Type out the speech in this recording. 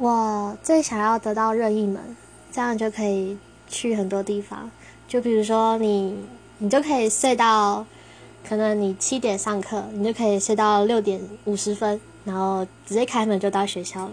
我最想要得到任意门这样就可以去很多地方。就比如说你你就可以睡到可能你七点上课你就可以睡到六点五十分然后直接开门就到学校了。